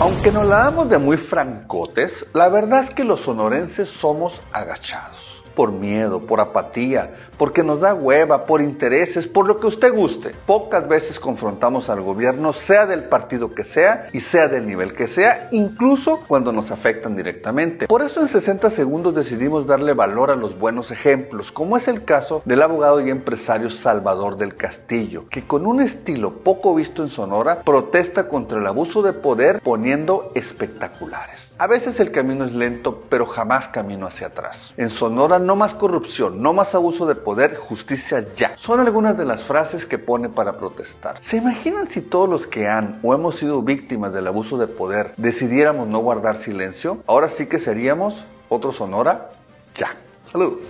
Aunque nos la damos de muy francotes, la verdad es que los sonorenses somos agachados por miedo, por apatía, porque nos da hueva, por intereses, por lo que usted guste. Pocas veces confrontamos al gobierno, sea del partido que sea y sea del nivel que sea, incluso cuando nos afectan directamente. Por eso en 60 segundos decidimos darle valor a los buenos ejemplos, como es el caso del abogado y empresario Salvador del Castillo, que con un estilo poco visto en Sonora protesta contra el abuso de poder poniendo espectaculares. A veces el camino es lento, pero jamás camino hacia atrás. En Sonora no más corrupción, no más abuso de poder, justicia ya. Son algunas de las frases que pone para protestar. ¿Se imaginan si todos los que han o hemos sido víctimas del abuso de poder decidiéramos no guardar silencio? Ahora sí que seríamos otro Sonora ya. Saludos.